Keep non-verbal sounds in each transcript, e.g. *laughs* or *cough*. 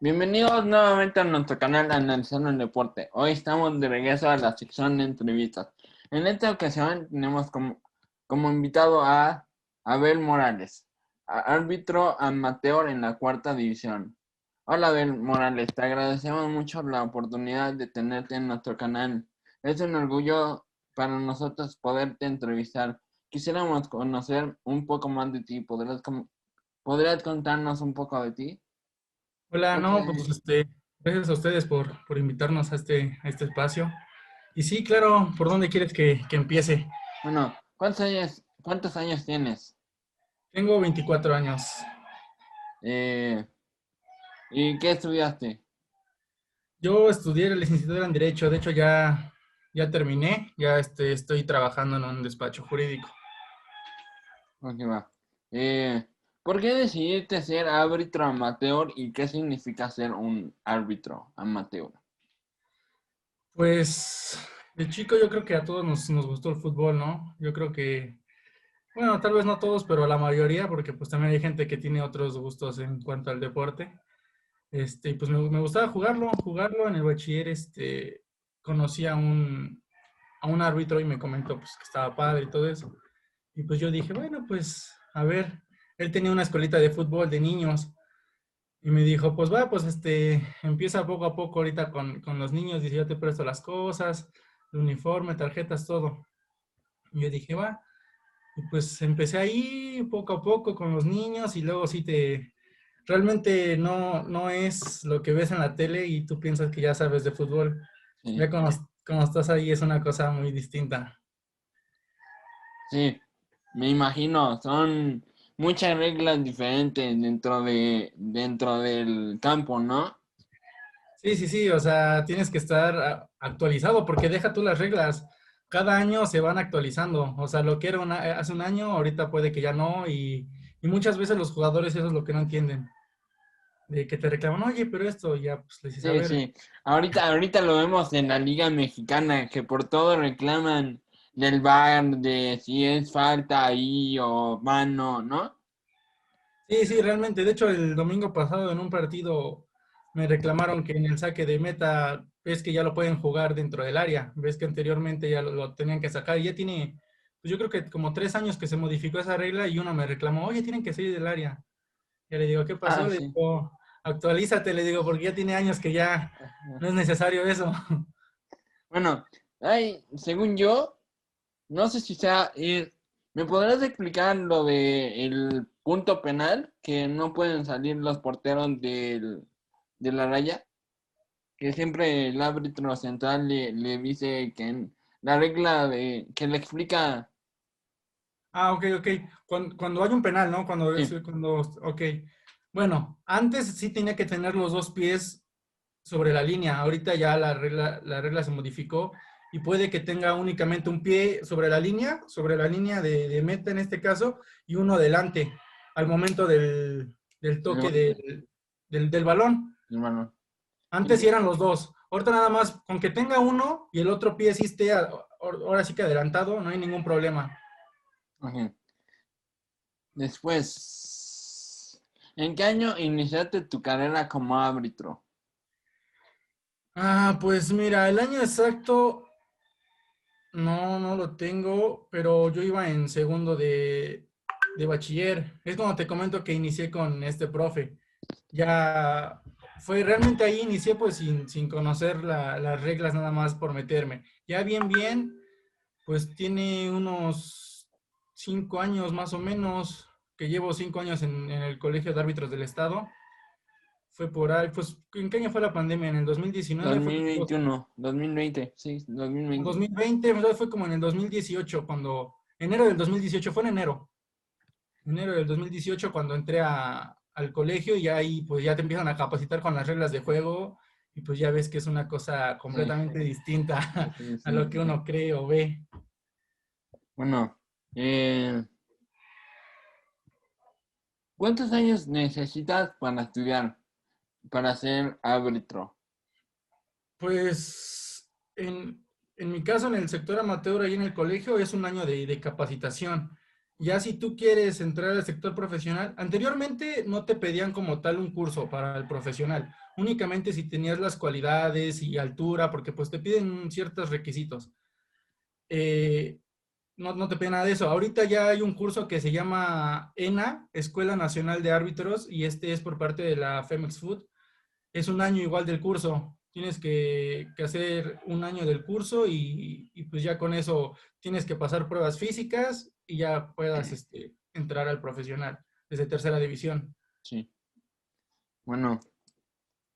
Bienvenidos nuevamente a nuestro canal Analizando el Deporte. Hoy estamos de regreso a la sección de entrevistas. En esta ocasión tenemos como, como invitado a Abel Morales, árbitro amateur en la cuarta división. Hola Abel Morales, te agradecemos mucho la oportunidad de tenerte en nuestro canal. Es un orgullo para nosotros poderte entrevistar. Quisiéramos conocer un poco más de ti. ¿Podrías, ¿podrías contarnos un poco de ti? Hola, no, pues este, gracias a ustedes por, por invitarnos a este, a este espacio. Y sí, claro, ¿por dónde quieres que, que empiece? Bueno, ¿cuántos años, ¿cuántos años tienes? Tengo 24 años. Eh, ¿Y qué estudiaste? Yo estudié la licenciatura en Derecho, de hecho ya, ya terminé, ya este, estoy trabajando en un despacho jurídico. Ok, va. Eh, ¿Por qué decidiste ser árbitro amateur y qué significa ser un árbitro amateur? Pues de chico yo creo que a todos nos, gustó el fútbol, ¿no? Yo creo que, bueno, tal vez no todos, pero la mayoría, porque pues también hay gente que tiene otros gustos en cuanto al deporte. Este, pues me, me gustaba jugarlo, jugarlo en el bachiller, este, conocí a un, a un árbitro y me comentó pues que estaba padre y todo eso. Y pues yo dije, bueno, pues a ver, él tenía una escuelita de fútbol de niños y me dijo, pues va, pues este, empieza poco a poco ahorita con, con los niños, dice, yo te presto las cosas, el uniforme, tarjetas, todo. Y yo dije, va. Y pues empecé ahí poco a poco con los niños y luego sí te, realmente no, no es lo que ves en la tele y tú piensas que ya sabes de fútbol. Sí. Ya cuando, cuando estás ahí es una cosa muy distinta. Sí, me imagino, son muchas reglas diferentes dentro de dentro del campo, ¿no? Sí, sí, sí, o sea, tienes que estar actualizado porque deja tú las reglas. Cada año se van actualizando, o sea, lo que era una, hace un año, ahorita puede que ya no, y, y, muchas veces los jugadores eso es lo que no entienden. De que te reclaman, oye, pero esto ya, pues les dices, sí, sí. Ahorita, ahorita lo vemos en la Liga Mexicana, que por todo reclaman del bar, de si es falta ahí o mano, ¿no? Sí, sí, realmente. De hecho, el domingo pasado en un partido me reclamaron que en el saque de meta ves que ya lo pueden jugar dentro del área. Ves que anteriormente ya lo, lo tenían que sacar. Y ya tiene, pues yo creo que como tres años que se modificó esa regla y uno me reclamó, oye, tienen que salir del área. Ya le digo, ¿qué pasó? Ah, sí. Le digo, actualízate, le digo, porque ya tiene años que ya no es necesario eso. Bueno, ay, según yo, no sé si sea, eh, ¿me podrás explicar lo de el punto penal que no pueden salir los porteros del, de la raya? Que siempre el árbitro central le, le dice que en la regla de que le explica. Ah, ok, ok. Cuando, cuando hay un penal, ¿no? Cuando, sí. cuando, ok. Bueno, antes sí tenía que tener los dos pies sobre la línea. Ahorita ya la regla, la regla se modificó y puede que tenga únicamente un pie sobre la línea, sobre la línea de, de meta en este caso, y uno adelante al momento del, del toque del, del, del, balón. balón. Antes sí eran los dos. Ahorita nada más, con que tenga uno y el otro pie sí esté, ahora sí que adelantado, no hay ningún problema. Okay. Después, ¿en qué año iniciaste tu carrera como árbitro? Ah, pues mira, el año exacto no, no lo tengo, pero yo iba en segundo de, de bachiller. Es como te comento que inicié con este profe. Ya fue realmente ahí inicié pues sin, sin conocer la, las reglas nada más por meterme. Ya bien, bien, pues tiene unos cinco años más o menos, que llevo cinco años en, en el Colegio de Árbitros del Estado fue por ahí, pues, ¿en qué año fue la pandemia? ¿En el 2019? 2021, 2020, sí, 2020. 2020, fue como en el 2018, cuando, enero del 2018, fue en enero. Enero del 2018 cuando entré a, al colegio y ahí pues ya te empiezan a capacitar con las reglas de juego y pues ya ves que es una cosa completamente *laughs* sí. distinta sí, a lo que uno cree o ve. Bueno, eh, ¿cuántos años necesitas para estudiar? Para ser árbitro? Pues en, en, mi caso, en el sector amateur, ahí en el colegio, es un año de, de, capacitación. Ya si tú quieres entrar al sector profesional, anteriormente no te pedían como tal un curso para el profesional. únicamente si tenías las cualidades y altura, porque pues te piden ciertos requisitos. Eh, no, no, te piden nada de eso. Ahorita ya hay un curso que se llama ENA, Escuela Nacional de Árbitros, y este es por parte de la Femex Food. Es un año igual del curso. Tienes que, que hacer un año del curso y, y, pues ya con eso tienes que pasar pruebas físicas y ya puedas este, entrar al profesional desde tercera división. Sí. Bueno,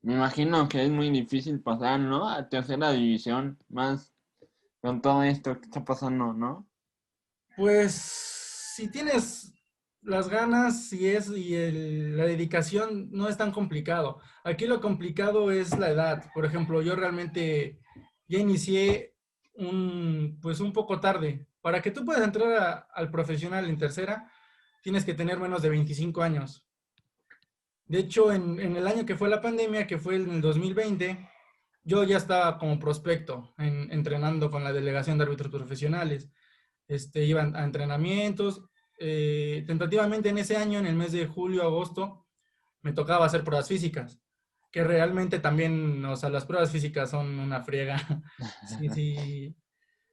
me imagino que es muy difícil pasar, ¿no? A tercera división, más con todo esto que está pasando, ¿no? Pues si tienes las ganas y es y el, la dedicación no es tan complicado. Aquí lo complicado es la edad. Por ejemplo, yo realmente ya inicié un pues un poco tarde. Para que tú puedas entrar al profesional en tercera, tienes que tener menos de 25 años. De hecho, en, en, el año que fue la pandemia, que fue en el 2020, yo ya estaba como prospecto en, entrenando con la delegación de árbitros profesionales. Este, iban a entrenamientos. Eh, tentativamente en ese año, en el mes de julio, agosto, me tocaba hacer pruebas físicas, que realmente también, o sea, las pruebas físicas son una friega. *laughs* sí, sí,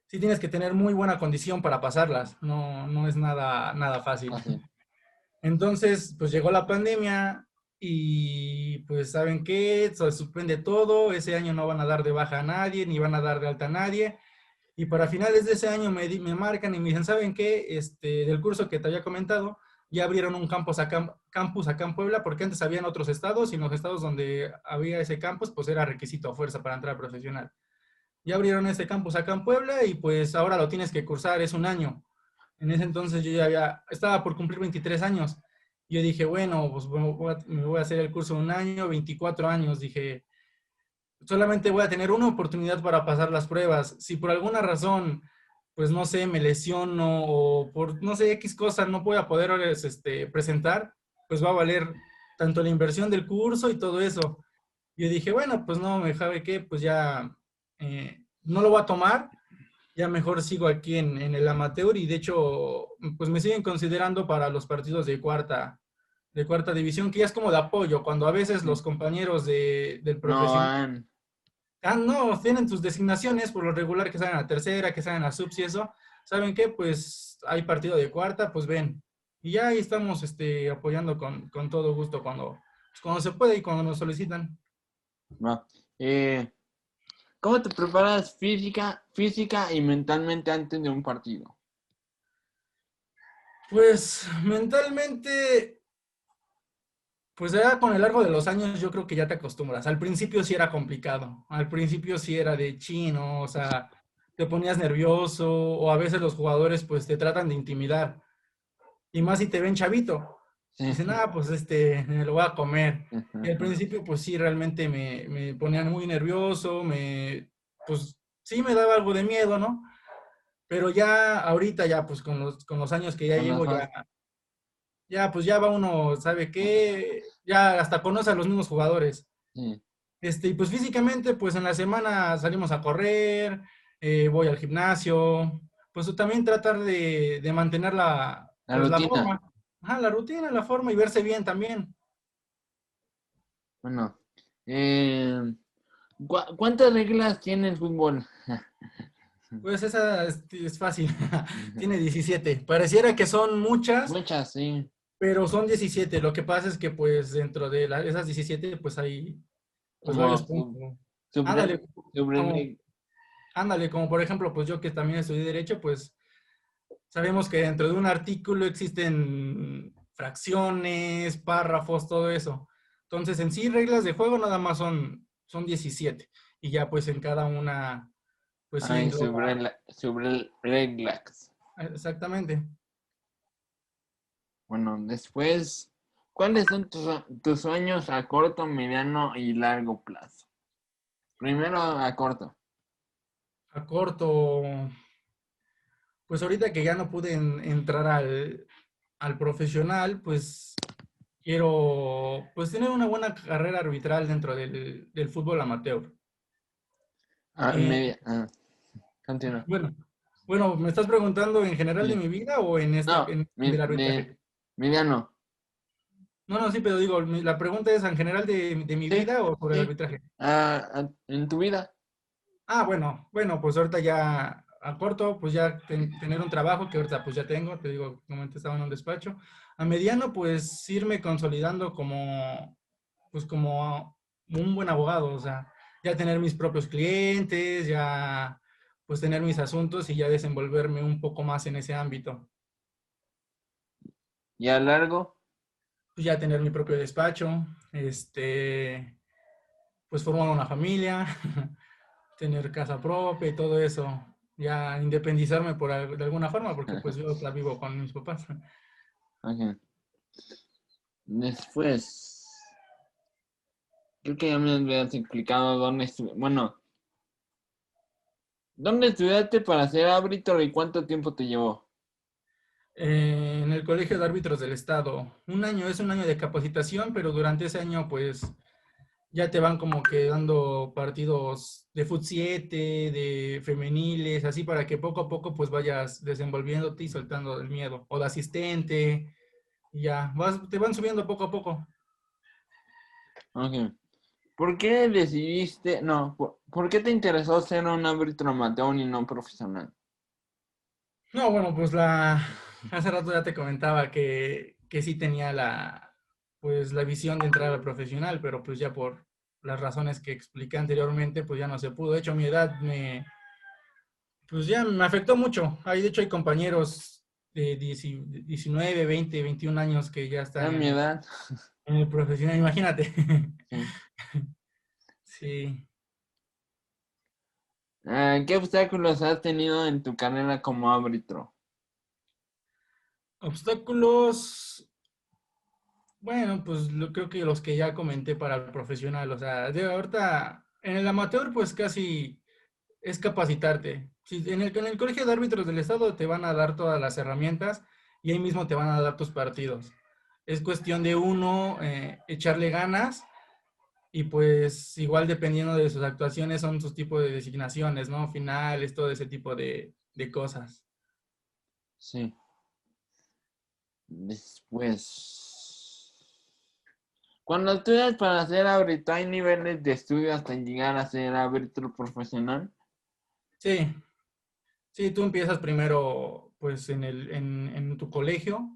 sí tienes que tener muy buena condición para pasarlas, no, no es nada, nada fácil. Entonces, pues llegó la pandemia, y pues saben qué, se suspende todo, ese año no van a dar de baja a nadie, ni van a dar de alta a nadie. Y para finales de ese año me, me marcan y me dicen, ¿saben qué? Este, del curso que te había comentado, ya abrieron un campus acá, campus acá en Puebla, porque antes había en otros estados y en los estados donde había ese campus, pues era requisito a fuerza para entrar profesional. Ya abrieron ese campus acá en Puebla y pues ahora lo tienes que cursar, es un año. En ese entonces yo ya había, estaba por cumplir 23 años yo dije, bueno, pues me voy a hacer el curso un año, 24 años. Dije, solamente voy a tener una oportunidad para pasar las pruebas. Si por alguna razón, pues no sé, me lesiono o por no sé, X cosa no voy a poder este, presentar, pues va a valer tanto la inversión del curso y todo eso. Yo dije, bueno, pues no, me sabe qué, pues ya eh, no lo voy a tomar, ya mejor sigo aquí en, en, el amateur y de hecho, pues me siguen considerando para los partidos de cuarta, de cuarta división, que ya es como de apoyo, cuando a veces los compañeros de, del profesional... No, ah, no, tienen tus designaciones por lo regular que salen a tercera, que salen a subs y eso. ¿Saben qué? Pues hay partido de cuarta, pues ven. Y ya ahí estamos este, apoyando con, con todo gusto cuando, pues cuando se puede y cuando nos solicitan. No. Eh, ¿Cómo te preparas física, física y mentalmente antes de un partido? Pues mentalmente, pues ya con el largo de los años yo creo que ya te acostumbras. Al principio sí era complicado, al principio sí era de chino, o sea, te ponías nervioso o a veces los jugadores pues te tratan de intimidar. Y más si te ven chavito. Dicen, ah, pues este, me lo voy a comer. Y al principio, pues sí, realmente me, me, ponían muy nervioso, me, pues sí me daba algo de miedo, ¿no? Pero ya ahorita, ya pues con los, con los años que ya llevo, ya, ya pues ya va uno, ¿sabe qué? Ya hasta conoce a los mismos jugadores. Este, y pues físicamente, pues en la semana salimos a correr, eh, voy al gimnasio, pues también tratar de, de mantener la, la, pues, la forma. Ajá, la rutina, la forma y verse bien también. Bueno, eh, ¿cuántas reglas tiene el fútbol? *laughs* Pues esa es, es fácil. *laughs* tiene 17. Pareciera que son muchas. Muchas, sí. Pero son 17. Lo que pasa es que pues dentro de la, esas 17 pues hay pues, varios puntos. Ándale, como, ándale, como por ejemplo, pues yo que también estudié Derecho, pues sabemos que dentro de un artículo existen fracciones, párrafos, todo eso. Entonces, en sí, reglas de juego nada más son, son 17. Y ya pues en cada una, pues sobre, sobre reglas. Exactamente. Bueno, después, ¿cuáles son tus, tus sueños a corto, mediano y largo plazo? Primero a corto. A corto, pues ahorita que ya no pude entrar al, al, profesional, pues quiero pues tener una buena carrera arbitral dentro del, del fútbol amateur. Ah, eh, media. Ah, continúa. Bueno, bueno, ¿me estás preguntando en general de mi vida o en esta no, en, mi, de, mediano. No, no, sí, pero digo, la pregunta es en general de, de mi Sí, vida o sobre el sí. arbitraje. Ah, ah, en tu vida. Ah, bueno, bueno, pues ahorita ya a corto, pues ya ten- tener un trabajo que ahorita pues ya tengo, te digo, como estaba en un despacho. A mediano, pues irme consolidando como, pues como un buen abogado, o sea, ya tener mis propios clientes, ya pues tener mis asuntos y ya desenvolverme un poco más en ese ámbito. Y a largo. Pues ya tener mi propio despacho, este, pues formar una familia, *laughs* tener casa propia y todo eso. Ya independizarme por, de alguna forma, porque pues yo la vivo con mis papás. Ok. Después. Creo que ya me habías explicado dónde estuve. Bueno. ¿Dónde estudiaste para ser árbitro y cuánto tiempo te llevó? Eh, en el Colegio de Árbitros del Estado. Un año es un año de capacitación, pero durante ese año pues ya te van como que dando partidos de fut 7, de femeniles, así para que poco a poco pues vayas desenvolviéndote y soltando el miedo. O de asistente, ya, vas, te van subiendo poco a poco. Ok. ¿Por qué decidiste, no, por, por qué te interesó ser un árbitro amateur y no profesional? No, bueno, pues la, hace rato ya te comentaba que, que sí tenía la, pues la visión de entrar al profesional, pero pues ya por las razones que expliqué anteriormente, pues ya no se pudo. De hecho, mi edad me, pues ya me afectó mucho. Hay, de hecho, hay compañeros de 10 19, 20, 21 años que ya A están mi en, edad. en el profesional, imagínate. Sí. *laughs* Sí. Ah, ¿Qué obstáculos has tenido en tu carrera como árbitro? Obstáculos, bueno, pues lo, creo que los que ya comenté para el profesional, o sea, de ahorita en el amateur pues casi es capacitarte. En el, en el colegio de árbitros del estado te van a dar todas las herramientas y ahí mismo te van a dar tus partidos. Es cuestión de uno eh, echarle ganas y pues igual dependiendo de sus actuaciones son sus tipos de designaciones, ¿no? Finales, todo ese tipo de, de cosas. Sí. Después. Cuando estudias para ser árbitro, ¿hay niveles de estudio hasta llegar a ser árbitro profesional? Sí, sí, tú empiezas primero pues en, el, en, en tu colegio,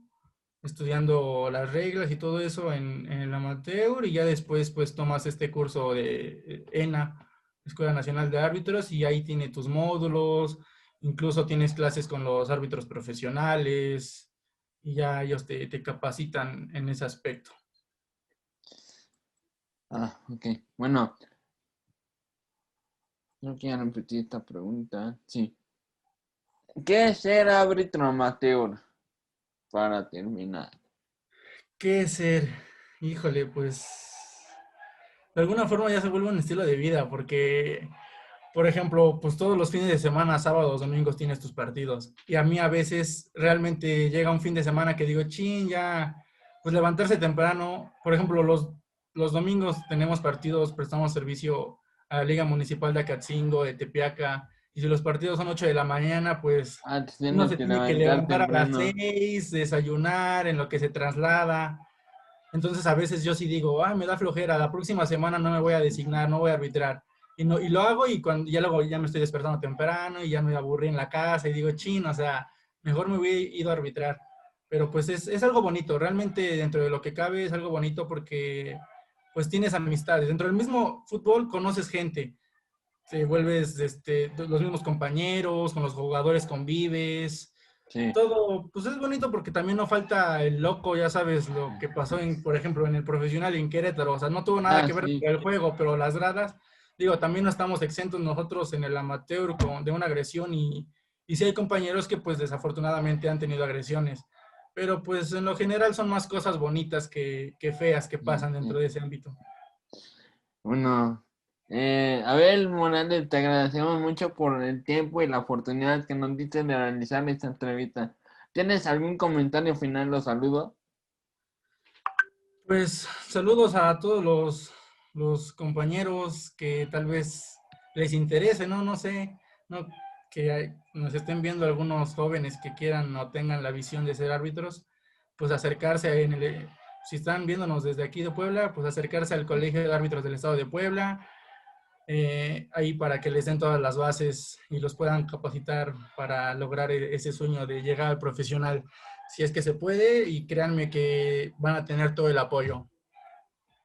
estudiando las reglas y todo eso en, en el amateur y ya después pues tomas este curso de eh, ENA, Escuela Nacional de Árbitros, y ahí tiene tus módulos, incluso tienes clases con los árbitros profesionales y ya ellos te, te capacitan en ese aspecto. Ah, ok. Bueno. Que ya repetí esta pregunta. Sí. ¿Qué es ser árbitro amateur? Para terminar. ¿Qué es ser? Híjole, pues de alguna forma ya se vuelve un estilo de vida porque, por ejemplo, pues todos los fines de semana, sábados, domingos tienes tus partidos. Y a mí a veces realmente llega un fin de semana que digo, chin, ya, pues levantarse temprano. Por ejemplo, los, los domingos tenemos partidos, prestamos servicio a la Liga Municipal de Acatzingo, de Tepeaca. Y si los partidos son 8 de la mañana, pues Ah, uno se que tiene que levantar a las temprano. seis, desayunar, en lo que se traslada. Entonces a veces yo sí digo, ah, me da flojera, la próxima semana no me voy a designar, no voy a arbitrar. Y, no, y lo hago y cuando ya luego ya me estoy despertando temprano y ya me aburrí en la casa y digo, chin, o sea, mejor me hubiera ido a arbitrar. Pero pues es, es algo bonito, realmente dentro de lo que cabe es algo bonito porque pues tienes amistades. Dentro del mismo fútbol conoces gente, te vuelves este, los mismos compañeros, con los jugadores convives, Sí. todo, pues es bonito porque también no falta el loco, ya sabes, lo que pasó, en, por ejemplo, en el profesional en Querétaro, o sea, no tuvo nada Ah, que ver sí. con el juego, pero las gradas, digo, también no estamos exentos nosotros en el amateur con, de una agresión y, y sí hay compañeros que pues desafortunadamente han tenido agresiones, pero pues en lo general son más cosas bonitas que, que feas que pasan dentro de ese ámbito. Bueno, eh, Abel Morales, te agradecemos mucho por el tiempo y la oportunidad que nos diste de realizar esta entrevista. ¿Tienes algún comentario final o saludo? Pues saludos a todos los, los compañeros que tal vez les interese, ¿no? No sé, no, que hay- nos estén viendo algunos jóvenes que quieran o tengan la visión de ser árbitros, pues acercarse en el, si están viéndonos desde aquí de Puebla, pues acercarse al Colegio de Árbitros del Estado de Puebla, eh, ahí para que les den todas las bases y los puedan capacitar para lograr e-, ese sueño de llegar al profesional, si es que se puede, y créanme que van a tener todo el apoyo.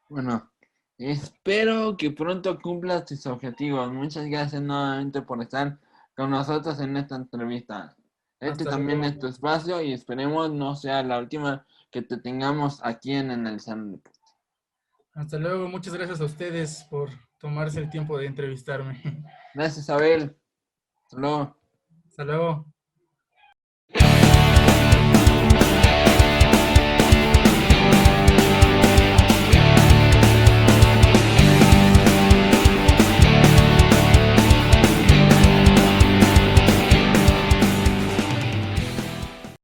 Bueno, espero que pronto cumplas tus objetivos. Muchas gracias nuevamente por estar con nosotros en esta entrevista. Este Hasta también luego. es tu espacio y esperemos no sea la última que te tengamos aquí en Analizando. Hasta luego, muchas gracias a ustedes por tomarse el tiempo de entrevistarme. *laughs* Gracias, Abel. Hasta luego. Hasta luego.